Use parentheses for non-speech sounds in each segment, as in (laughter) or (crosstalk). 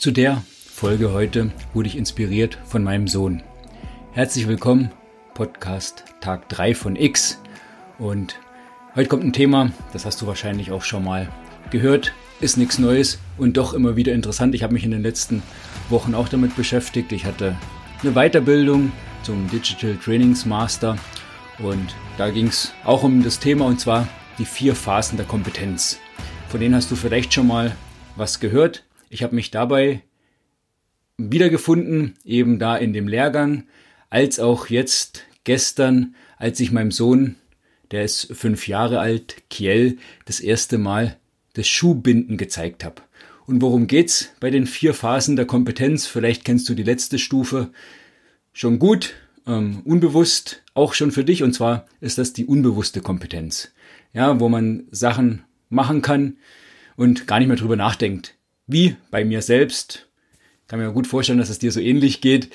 Zu der Folge heute wurde ich inspiriert von meinem Sohn. Herzlich willkommen, Podcast Tag 3 von X. Und heute kommt ein Thema, das hast du wahrscheinlich auch schon mal gehört, ist nichts Neues und doch immer wieder interessant. Ich habe mich in den letzten Wochen auch damit beschäftigt. Ich hatte eine Weiterbildung zum Digital Trainings Master und da ging es auch um das Thema und zwar die vier Phasen der Kompetenz. Von denen hast du vielleicht schon mal was gehört. Ich habe mich dabei wiedergefunden, eben da in dem Lehrgang, als auch jetzt gestern, als ich meinem Sohn, der ist fünf Jahre alt, Kiel, das erste Mal das Schuhbinden gezeigt habe. Und worum geht's bei den vier Phasen der Kompetenz? Vielleicht kennst du die letzte Stufe schon gut, ähm, unbewusst, auch schon für dich. Und zwar ist das die unbewusste Kompetenz. Ja, wo man Sachen machen kann und gar nicht mehr drüber nachdenkt wie bei mir selbst. Kann mir gut vorstellen, dass es dir so ähnlich geht.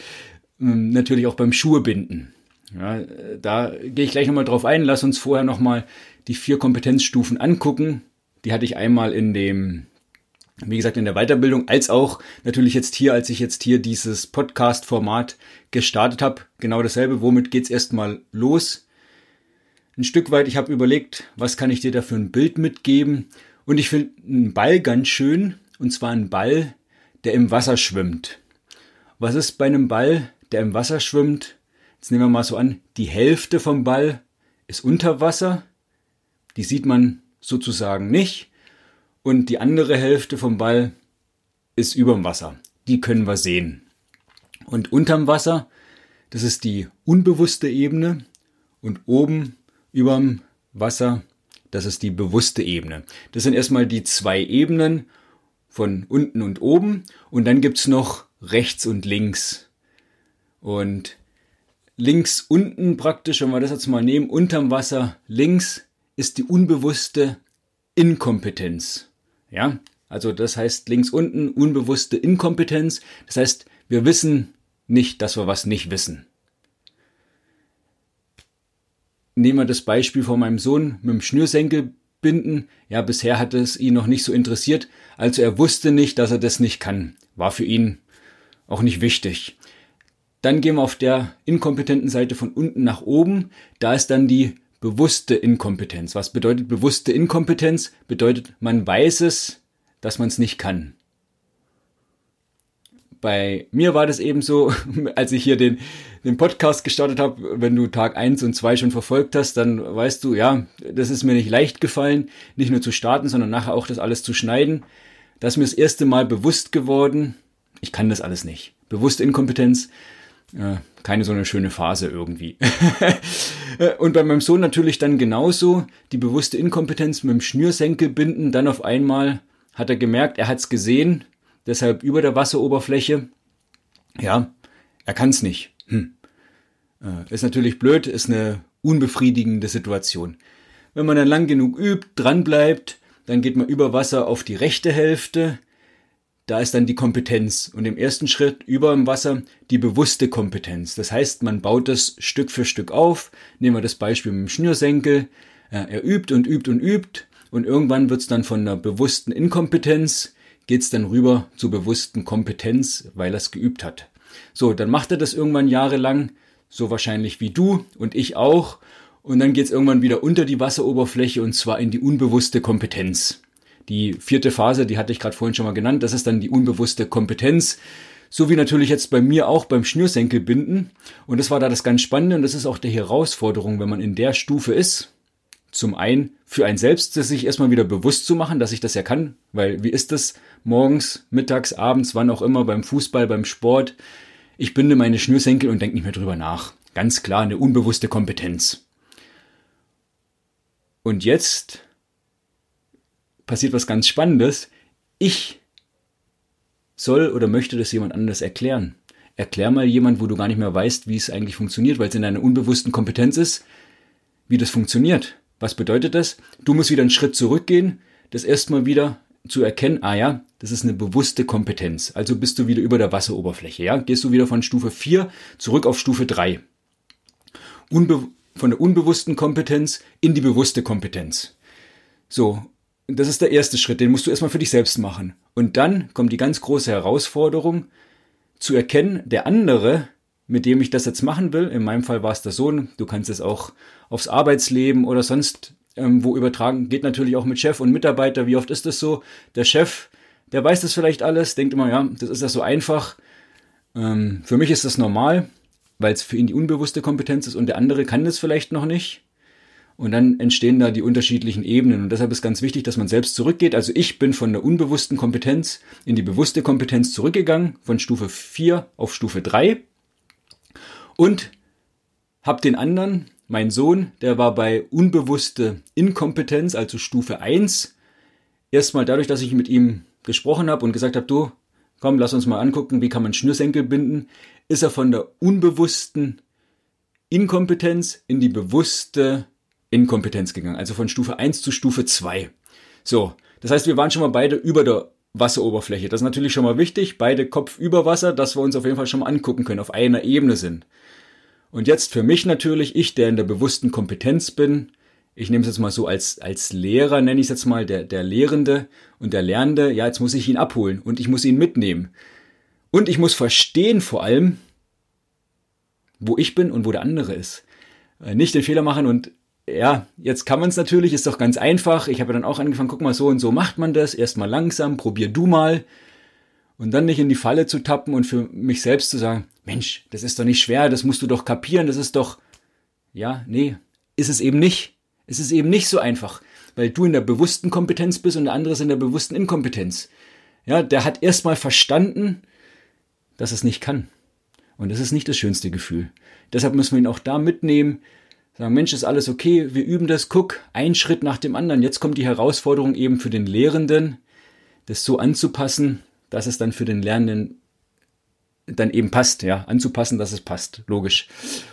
Ähm, natürlich auch beim Schuhebinden. Ja, da gehe ich gleich nochmal drauf ein. Lass uns vorher nochmal die vier Kompetenzstufen angucken. Die hatte ich einmal in dem, wie gesagt, in der Weiterbildung, als auch natürlich jetzt hier, als ich jetzt hier dieses Podcast-Format gestartet habe. Genau dasselbe. Womit geht's erstmal los? Ein Stück weit, ich habe überlegt, was kann ich dir da für ein Bild mitgeben? Und ich finde einen Ball ganz schön, und zwar ein Ball, der im Wasser schwimmt. Was ist bei einem Ball, der im Wasser schwimmt? Jetzt nehmen wir mal so an, die Hälfte vom Ball ist unter Wasser, die sieht man sozusagen nicht, und die andere Hälfte vom Ball ist überm Wasser, die können wir sehen. Und unterm Wasser, das ist die unbewusste Ebene, und oben überm Wasser, das ist die bewusste Ebene. Das sind erstmal die zwei Ebenen von unten und oben und dann gibt's noch rechts und links. Und links unten praktisch, wenn wir das jetzt mal nehmen, unterm Wasser links ist die unbewusste Inkompetenz. Ja, also das heißt links unten unbewusste Inkompetenz. Das heißt, wir wissen nicht, dass wir was nicht wissen. Nehmen wir das Beispiel von meinem Sohn mit dem Schnürsenkel binden. Ja, bisher hat es ihn noch nicht so interessiert. Also er wusste nicht, dass er das nicht kann. War für ihn auch nicht wichtig. Dann gehen wir auf der inkompetenten Seite von unten nach oben. Da ist dann die bewusste Inkompetenz. Was bedeutet bewusste Inkompetenz? Bedeutet, man weiß es, dass man es nicht kann bei mir war das eben so, (laughs) als ich hier den, den Podcast gestartet habe, wenn du Tag eins und zwei schon verfolgt hast, dann weißt du, ja, das ist mir nicht leicht gefallen, nicht nur zu starten, sondern nachher auch das alles zu schneiden. Das ist mir das erste Mal bewusst geworden, ich kann das alles nicht. Bewusste Inkompetenz, äh, keine so eine schöne Phase irgendwie. (laughs) und bei meinem Sohn natürlich dann genauso, die bewusste Inkompetenz mit dem Schnürsenkel binden, dann auf einmal hat er gemerkt, er hat es gesehen, deshalb über der Wasseroberfläche. Ja, er kann es nicht. Hm. Äh, ist natürlich blöd, ist eine unbefriedigende Situation. Wenn man dann lang genug übt, dran bleibt, dann geht man über Wasser auf die rechte Hälfte. Da ist dann die Kompetenz und im ersten Schritt über dem Wasser die bewusste Kompetenz. Das heißt, man baut das Stück für Stück auf. Nehmen wir das Beispiel mit dem Schnürsenkel. Äh, er übt und übt und übt und irgendwann wird es dann von einer bewussten Inkompetenz geht's dann rüber zur bewussten Kompetenz, weil er es geübt hat. So, dann macht er das irgendwann jahrelang, so wahrscheinlich wie du und ich auch. Und dann geht's irgendwann wieder unter die Wasseroberfläche und zwar in die unbewusste Kompetenz. Die vierte Phase, die hatte ich gerade vorhin schon mal genannt, das ist dann die unbewusste Kompetenz. So wie natürlich jetzt bei mir auch beim Schnürsenkelbinden. Und das war da das ganz Spannende und das ist auch die Herausforderung, wenn man in der Stufe ist. Zum einen für ein selbst, sich erstmal wieder bewusst zu machen, dass ich das ja kann, weil wie ist das morgens, mittags, abends, wann auch immer, beim Fußball, beim Sport? Ich binde meine Schnürsenkel und denke nicht mehr drüber nach. Ganz klar eine unbewusste Kompetenz. Und jetzt passiert was ganz Spannendes. Ich soll oder möchte das jemand anders erklären. Erklär mal jemand, wo du gar nicht mehr weißt, wie es eigentlich funktioniert, weil es in deiner unbewussten Kompetenz ist, wie das funktioniert. Was bedeutet das? Du musst wieder einen Schritt zurückgehen, das erstmal wieder zu erkennen, ah ja, das ist eine bewusste Kompetenz. Also bist du wieder über der Wasseroberfläche, ja? Gehst du wieder von Stufe 4 zurück auf Stufe 3. Unbe von der unbewussten Kompetenz in die bewusste Kompetenz. So. das ist der erste Schritt, den musst du erstmal für dich selbst machen. Und dann kommt die ganz große Herausforderung, zu erkennen, der andere, mit dem ich das jetzt machen will, in meinem Fall war es der Sohn, du kannst es auch aufs Arbeitsleben oder sonst ähm, wo übertragen, geht natürlich auch mit Chef und Mitarbeiter. Wie oft ist das so? Der Chef, der weiß das vielleicht alles, denkt immer, ja, das ist ja so einfach. Ähm, für mich ist das normal, weil es für ihn die unbewusste Kompetenz ist und der andere kann das vielleicht noch nicht. Und dann entstehen da die unterschiedlichen Ebenen. Und deshalb ist ganz wichtig, dass man selbst zurückgeht. Also ich bin von der unbewussten Kompetenz in die bewusste Kompetenz zurückgegangen, von Stufe 4 auf Stufe 3. Und habe den anderen, mein Sohn, der war bei unbewusste Inkompetenz, also Stufe 1, erstmal dadurch, dass ich mit ihm gesprochen habe und gesagt habe, du, komm, lass uns mal angucken, wie kann man Schnürsenkel binden, ist er von der unbewussten Inkompetenz in die bewusste Inkompetenz gegangen, also von Stufe 1 zu Stufe 2. So, das heißt, wir waren schon mal beide über der Wasseroberfläche. Das ist natürlich schon mal wichtig, beide Kopf über Wasser, dass wir uns auf jeden Fall schon mal angucken können, auf einer Ebene sind. Und jetzt für mich natürlich, ich, der in der bewussten Kompetenz bin, ich nehme es jetzt mal so als, als Lehrer, nenne ich es jetzt mal, der, der Lehrende und der Lernende, ja, jetzt muss ich ihn abholen und ich muss ihn mitnehmen. Und ich muss verstehen vor allem, wo ich bin und wo der andere ist. Äh, nicht den Fehler machen und ja, jetzt kann man es natürlich, ist doch ganz einfach. Ich habe dann auch angefangen, guck mal, so und so macht man das. Erstmal langsam, probier du mal. Und dann nicht in die Falle zu tappen und für mich selbst zu sagen, Mensch, das ist doch nicht schwer, das musst du doch kapieren, das ist doch, ja, nee, ist es eben nicht. Es ist eben nicht so einfach, weil du in der bewussten Kompetenz bist und der andere ist in der bewussten Inkompetenz. Ja, der hat erstmal verstanden, dass es nicht kann. Und das ist nicht das schönste Gefühl. Deshalb müssen wir ihn auch da mitnehmen, sagen, Mensch, ist alles okay, wir üben das, guck, ein Schritt nach dem anderen. Jetzt kommt die Herausforderung eben für den Lehrenden, das so anzupassen, dass es dann für den Lernenden dann eben passt, ja, anzupassen, dass es passt, logisch.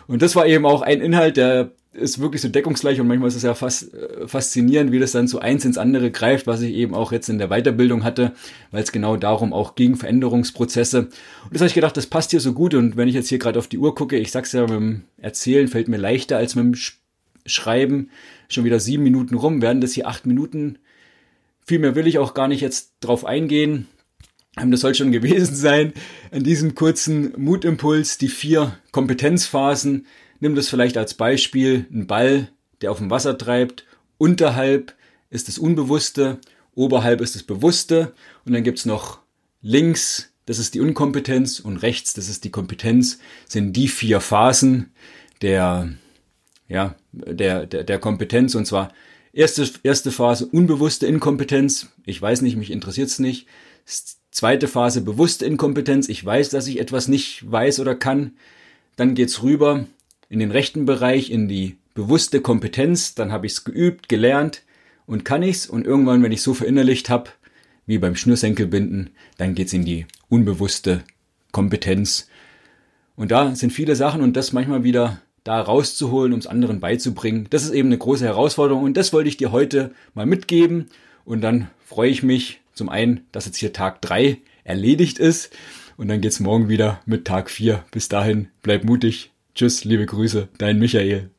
Und das war eben auch ein Inhalt, der ist wirklich so deckungsgleich und manchmal ist es ja fast äh, faszinierend, wie das dann so eins ins andere greift, was ich eben auch jetzt in der Weiterbildung hatte, weil es genau darum auch gegen Veränderungsprozesse. Und das habe ich gedacht, das passt hier so gut und wenn ich jetzt hier gerade auf die Uhr gucke, ich sag's ja, mit dem Erzählen fällt mir leichter als mit dem Schreiben, schon wieder sieben Minuten rum, werden das hier acht Minuten. Viel mehr will ich auch gar nicht jetzt drauf eingehen. Ähm, das soll schon gewesen sein. An diesem kurzen Mutimpuls, die vier Kompetenzphasen, Nimm das vielleicht als Beispiel, ein Ball, der auf dem Wasser treibt. Unterhalb ist das Unbewusste, oberhalb ist das Bewusste. Und dann gibt's noch links, das ist die Unkompetenz. Und rechts, das ist die Kompetenz, sind die vier Phasen der, ja, der, der, der Kompetenz. Und zwar erste, erste Phase unbewusste Inkompetenz, ich weiß nicht, mich interessiert's nicht. Zweite Phase bewusste Inkompetenz, ich weiß, dass ich etwas nicht weiß oder kann. Dann geht's rüber in den rechten Bereich, in die bewusste Kompetenz, dann habe ich es geübt, gelernt und kann ich's und irgendwann, wenn ich so verinnerlicht habe, wie beim Schnürsenkelbinden, dann geht's in die unbewusste Kompetenz. Und da sind viele Sachen und das manchmal wieder da rauszuholen, um es anderen beizubringen. Das ist eben eine große Herausforderung und das wollte ich dir heute mal mitgeben. Und dann freue ich mich zum einen, dass jetzt hier Tag drei erledigt ist und dann geht's morgen wieder mit Tag vier. Bis dahin, bleib mutig, Tschüss, liebe Grüße, dein Michael.